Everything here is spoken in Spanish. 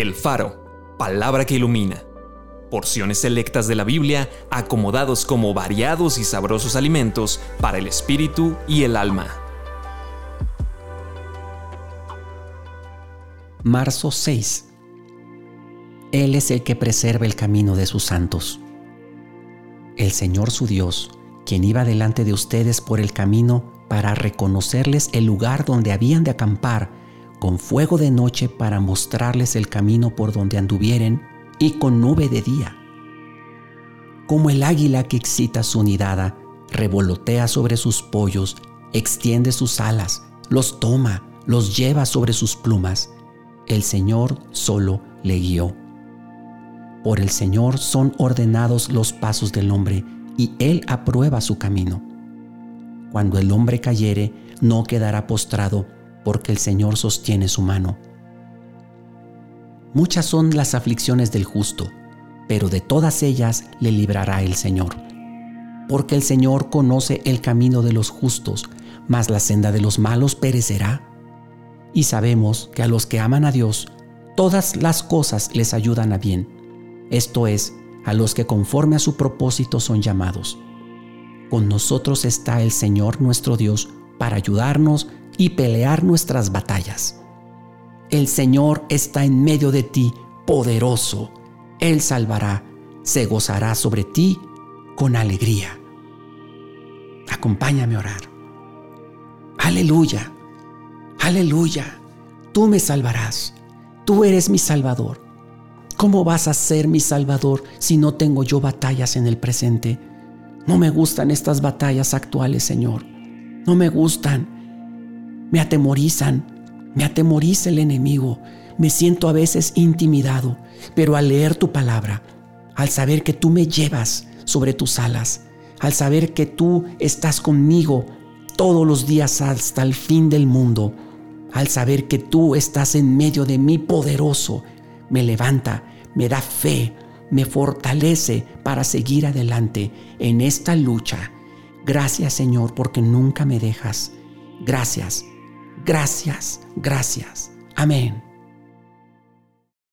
El Faro, palabra que ilumina. Porciones selectas de la Biblia acomodados como variados y sabrosos alimentos para el espíritu y el alma. Marzo 6. Él es el que preserva el camino de sus santos. El Señor su Dios, quien iba delante de ustedes por el camino para reconocerles el lugar donde habían de acampar, con fuego de noche para mostrarles el camino por donde anduvieren y con nube de día. Como el águila que excita su nidada, revolotea sobre sus pollos, extiende sus alas, los toma, los lleva sobre sus plumas. El Señor solo le guió. Por el Señor son ordenados los pasos del hombre, y Él aprueba su camino. Cuando el hombre cayere, no quedará postrado, porque el Señor sostiene su mano. Muchas son las aflicciones del justo, pero de todas ellas le librará el Señor. Porque el Señor conoce el camino de los justos, mas la senda de los malos perecerá. Y sabemos que a los que aman a Dios, todas las cosas les ayudan a bien, esto es, a los que conforme a su propósito son llamados. Con nosotros está el Señor nuestro Dios para ayudarnos y pelear nuestras batallas. El Señor está en medio de ti, poderoso. Él salvará, se gozará sobre ti con alegría. Acompáñame a orar. Aleluya, aleluya. Tú me salvarás. Tú eres mi Salvador. ¿Cómo vas a ser mi Salvador si no tengo yo batallas en el presente? No me gustan estas batallas actuales, Señor. No me gustan. Me atemorizan. Me atemoriza el enemigo. Me siento a veces intimidado. Pero al leer tu palabra, al saber que tú me llevas sobre tus alas, al saber que tú estás conmigo todos los días hasta el fin del mundo, al saber que tú estás en medio de mí poderoso, me levanta, me da fe, me fortalece para seguir adelante en esta lucha. Gracias Señor porque nunca me dejas. Gracias, gracias, gracias. Amén.